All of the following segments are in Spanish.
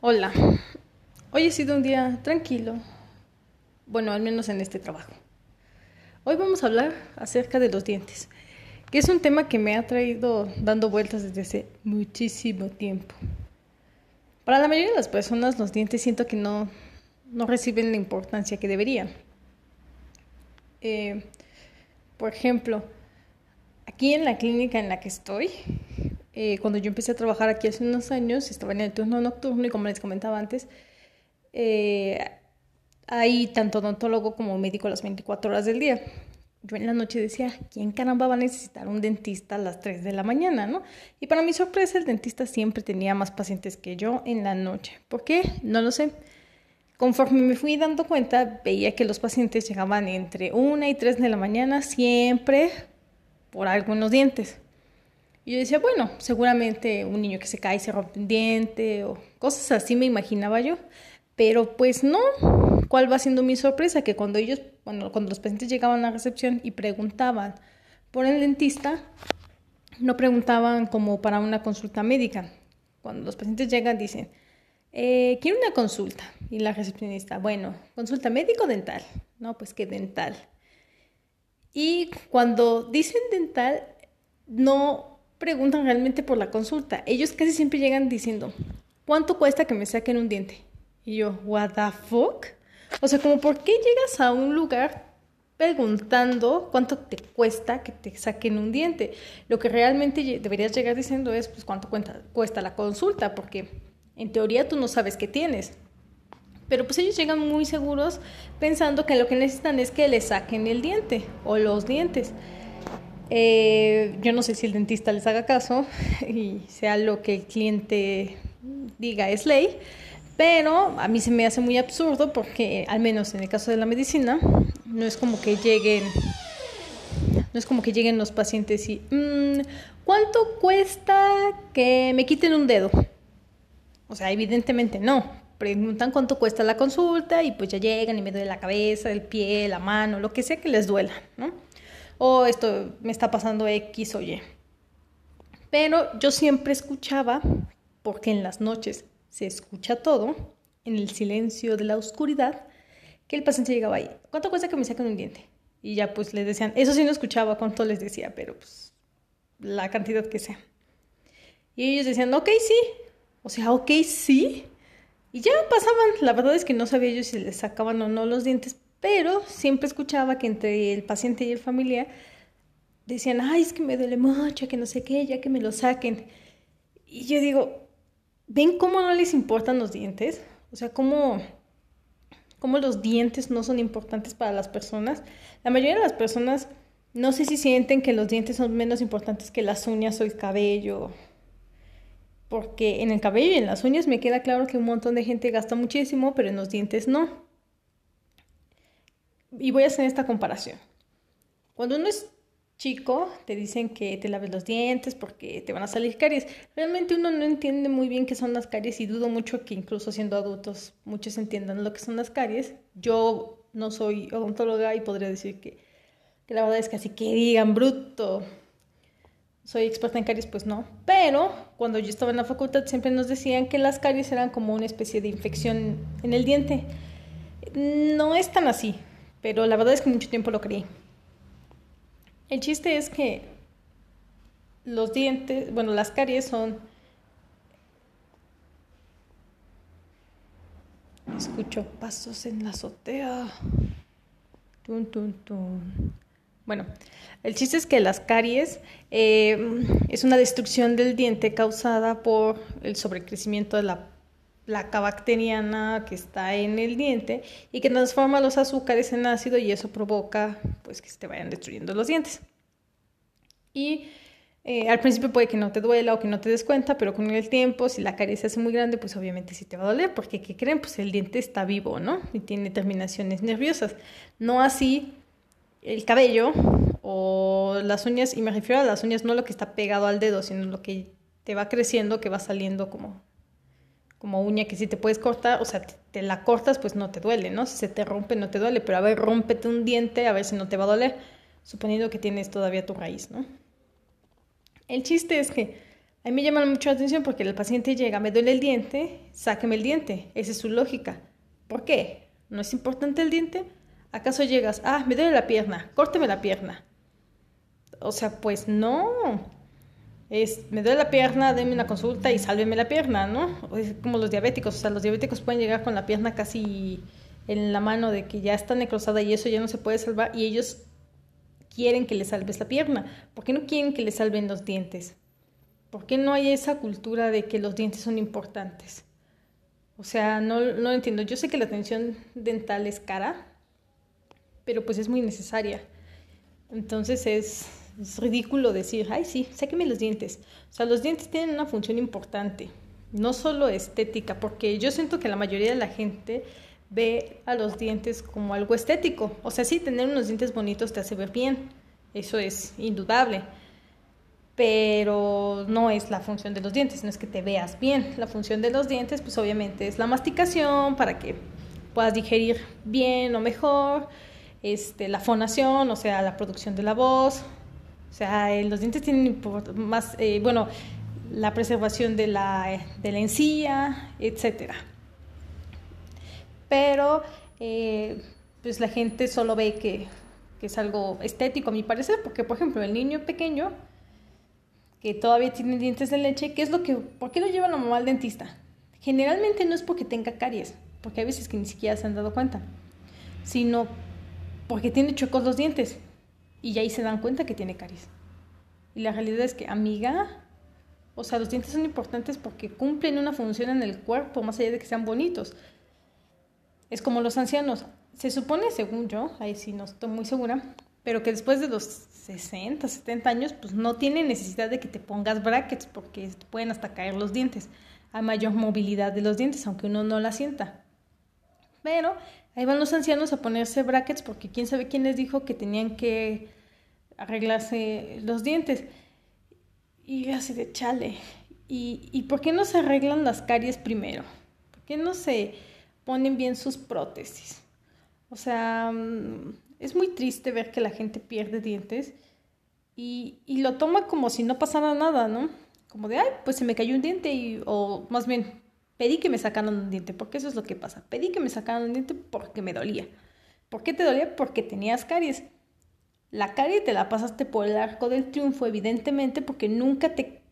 Hola, hoy ha sido un día tranquilo, bueno, al menos en este trabajo. Hoy vamos a hablar acerca de los dientes, que es un tema que me ha traído dando vueltas desde hace muchísimo tiempo. Para la mayoría de las personas los dientes siento que no, no reciben la importancia que deberían. Eh, por ejemplo, aquí en la clínica en la que estoy, eh, cuando yo empecé a trabajar aquí hace unos años, estaba en el turno nocturno y como les comentaba antes, eh, hay tanto odontólogo como médico las 24 horas del día. Yo en la noche decía, ¿quién caramba va a necesitar un dentista a las 3 de la mañana, no? Y para mi sorpresa, el dentista siempre tenía más pacientes que yo en la noche. ¿Por qué? No lo sé. Conforme me fui dando cuenta, veía que los pacientes llegaban entre 1 y 3 de la mañana, siempre por algunos dientes. Y yo decía, bueno, seguramente un niño que se cae y se rompe un diente o cosas así me imaginaba yo. Pero pues no. ¿Cuál va siendo mi sorpresa? Que cuando ellos, cuando, cuando los pacientes llegaban a la recepción y preguntaban por el dentista, no preguntaban como para una consulta médica. Cuando los pacientes llegan dicen, eh, quiero una consulta. Y la recepcionista, bueno, consulta médico o dental. No, pues que dental. Y cuando dicen dental, no preguntan realmente por la consulta. Ellos casi siempre llegan diciendo, ¿cuánto cuesta que me saquen un diente? Y yo, ¿what the fuck? O sea, como, ¿por qué llegas a un lugar preguntando cuánto te cuesta que te saquen un diente? Lo que realmente deberías llegar diciendo es, pues, ¿cuánto cuesta, la consulta? Porque en teoría tú no sabes qué tienes. Pero pues ellos llegan muy seguros pensando que lo que necesitan es que les saquen el diente o los dientes. Eh, yo no sé si el dentista les haga caso y sea lo que el cliente diga es ley, pero a mí se me hace muy absurdo porque, al menos en el caso de la medicina, no es como que lleguen, no es como que lleguen los pacientes y, mm, ¿cuánto cuesta que me quiten un dedo? O sea, evidentemente no. Preguntan cuánto cuesta la consulta y pues ya llegan y me duele la cabeza, el pie, la mano, lo que sea que les duela, ¿no? O esto me está pasando X o Y. Pero yo siempre escuchaba, porque en las noches se escucha todo, en el silencio de la oscuridad, que el paciente llegaba ahí. ¿Cuánto cuesta que me saquen un diente? Y ya pues les decían, eso sí no escuchaba cuánto les decía, pero pues la cantidad que sea. Y ellos decían, ok, sí. O sea, ok, sí. Y ya pasaban. La verdad es que no sabía yo si les sacaban o no los dientes, pero siempre escuchaba que entre el paciente y el familiar decían, ay, es que me duele mucho, que no sé qué, ya que me lo saquen. Y yo digo, ¿ven cómo no les importan los dientes? O sea, cómo, cómo los dientes no son importantes para las personas. La mayoría de las personas no sé si sienten que los dientes son menos importantes que las uñas o el cabello. Porque en el cabello y en las uñas me queda claro que un montón de gente gasta muchísimo, pero en los dientes no. Y voy a hacer esta comparación. Cuando uno es chico, te dicen que te laves los dientes porque te van a salir caries. Realmente uno no entiende muy bien qué son las caries y dudo mucho que incluso siendo adultos muchos entiendan lo que son las caries. Yo no soy odontóloga y podría decir que, la verdad es que así que digan bruto. Soy experta en caries, pues no. Pero cuando yo estaba en la facultad siempre nos decían que las caries eran como una especie de infección en el diente. No es tan así pero la verdad es que mucho tiempo lo creí. El chiste es que los dientes, bueno, las caries son... Escucho pasos en la azotea. Tun, tun, tun. Bueno, el chiste es que las caries eh, es una destrucción del diente causada por el sobrecrecimiento de la placa bacteriana que está en el diente y que transforma los azúcares en ácido y eso provoca pues que se te vayan destruyendo los dientes. Y eh, al principio puede que no te duela o que no te des cuenta, pero con el tiempo, si la caries se hace muy grande, pues obviamente sí te va a doler, porque ¿qué creen? Pues el diente está vivo, ¿no? Y tiene terminaciones nerviosas. No así el cabello o las uñas, y me refiero a las uñas, no lo que está pegado al dedo, sino lo que te va creciendo, que va saliendo como como uña que si te puedes cortar, o sea, te, la cortas, pues no te duele, ¿no? Si se te rompe, no te duele, pero a ver, rómpete un diente, a ver si no te va a doler, suponiendo que tienes todavía tu raíz, ¿no? El chiste es que A mí me llama mucho la atención porque el paciente llega, me duele el diente, sáqueme el diente. Esa es su lógica. ¿Por qué? ¿No es importante el diente? ¿Acaso llegas, ah, me duele la pierna, córteme la pierna? O sea, pues no. Me duele la pierna, denme una consulta y sálveme la pierna, ¿no? Es como los diabéticos, o sea, los diabéticos pueden llegar con la pierna casi en la mano de que ya está necrosada y eso ya no se puede salvar y ellos quieren que le salves la pierna. ¿Por qué no quieren que le salven los dientes? ¿Por qué no hay esa cultura de que los dientes son importantes? O sea, no, no lo entiendo. Yo sé que la atención dental es cara, pero pues es muy necesaria. Entonces es, es ridículo decir, ay sí, sáqueme los dientes. O sea, los dientes tienen una función importante, no solo estética, porque yo siento que la mayoría de la gente ve a los dientes como algo estético. O sea, sí, tener unos dientes bonitos te hace ver bien, eso es indudable, pero no es la función de los dientes, no es que te veas bien. La función de los dientes, pues obviamente es la masticación para que puedas digerir bien o mejor, este, la fonación, o sea, la producción de la voz. O sea, los dientes tienen más, eh, bueno, la preservación de la, de la encía, etcétera pero eh, pues la gente solo ve que, que, es algo estético a mi parecer, porque por ejemplo el niño pequeño que todavía tiene dientes de leche, ¿qué es lo que, ¿por qué lo lleva la mamá al dentista? Generalmente no es porque tenga caries, porque hay veces que ni siquiera se han dado cuenta, sino porque tiene chocos los dientes y ahí se dan cuenta que tiene caries. Y la realidad es que, amiga, o sea, los dientes son importantes porque cumplen una función en el cuerpo, más allá de que sean bonitos. Es como los ancianos. Se supone, según yo, ahí sí no estoy muy segura, pero que después de los 60, 70 años, pues no tiene necesidad de que te pongas brackets porque pueden hasta caer los dientes. Hay mayor movilidad de los dientes, aunque uno no la sienta. Pero ahí van los ancianos a ponerse brackets porque quién sabe quién les dijo que tenían que arreglarse los dientes. Y así de chale. ¿Y, ¿Y por qué no se arreglan las caries primero? ¿Por qué no se ponen bien sus prótesis. O sea, mm, es muy triste ver que la gente pierde dientes y, y, lo toma como si no pasara nada, ¿no? Como de, ay, pues se me cayó un diente y, o más bien, pedí que me sacaran un diente, porque eso es lo que pasa. Pedí que me sacaran un diente porque me dolía. ¿Por qué te dolía? Porque tenías caries. La carie te la pasaste por el arco del triunfo, evidentemente, porque nunca te,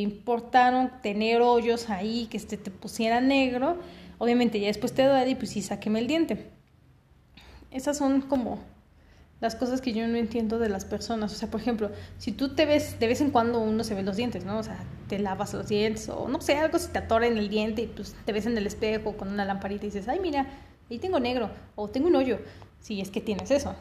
importaron tener hoyos ahí, que este te pusiera negro Obviamente ya después te duele y pues sí, sáqueme el diente. Esas son como las cosas que yo no entiendo de las personas. O sea, por ejemplo, si tú te ves, de vez en cuando uno se ve los dientes, ¿no? O sea, te lavas los dientes o no sé, algo se te atora en el diente y pues te ves en el espejo con una lamparita y dices, ay, mira, ahí tengo negro o tengo un hoyo. Si es que tienes eso.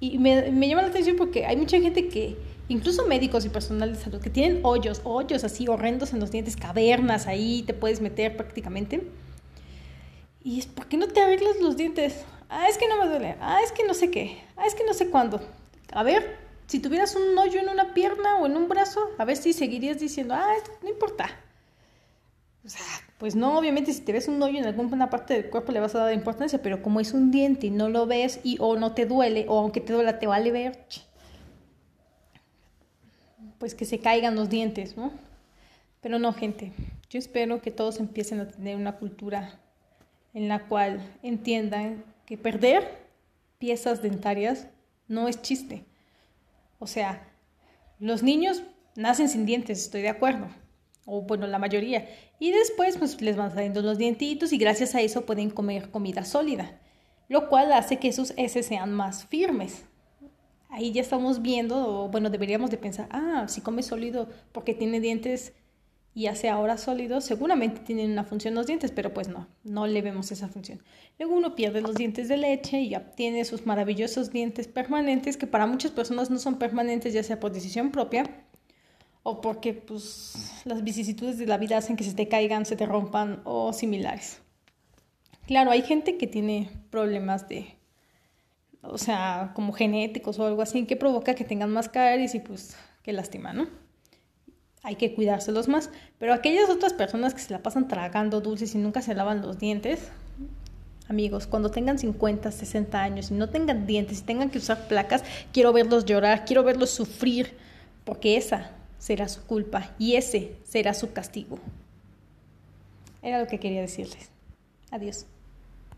Y me, me llama la atención porque hay mucha gente que, incluso médicos y personal de salud, que tienen hoyos, hoyos así horrendos en los dientes, cavernas ahí, te puedes meter prácticamente y es, ¿por qué no te arreglas los dientes? Ah, es que no me duele. Ah, es que no sé qué. Ah, es que no sé cuándo. A ver, si tuvieras un hoyo en una pierna o en un brazo, a ver si seguirías diciendo, ah, no importa. Pues no, obviamente si te ves un hoyo en alguna parte del cuerpo le vas a dar importancia, pero como es un diente y no lo ves y o no te duele o aunque te duela te vale ver, pues que se caigan los dientes, ¿no? Pero no, gente, yo espero que todos empiecen a tener una cultura en la cual entiendan que perder piezas dentarias no es chiste. O sea, los niños nacen sin dientes, estoy de acuerdo. O bueno, la mayoría. Y después pues les van saliendo los dientitos y gracias a eso pueden comer comida sólida. Lo cual hace que sus heces sean más firmes. Ahí ya estamos viendo, o bueno, deberíamos de pensar, ah, si come sólido porque tiene dientes y hace ahora sólidos, seguramente tienen una función los dientes, pero pues no, no le vemos esa función. Luego uno pierde los dientes de leche y obtiene sus maravillosos dientes permanentes, que para muchas personas no son permanentes, ya sea por decisión propia o porque pues las vicisitudes de la vida hacen que se te caigan, se te rompan o similares. Claro, hay gente que tiene problemas de, o sea, como genéticos o algo así, que provoca que tengan más caries y pues que lastima, ¿no? Hay que cuidárselos más. Pero aquellas otras personas que se la pasan tragando dulces y nunca se lavan los dientes, amigos, cuando tengan 50, 60 años y no tengan dientes y tengan que usar placas, quiero verlos llorar, quiero verlos sufrir, porque esa será su culpa y ese será su castigo. Era lo que quería decirles. Adiós.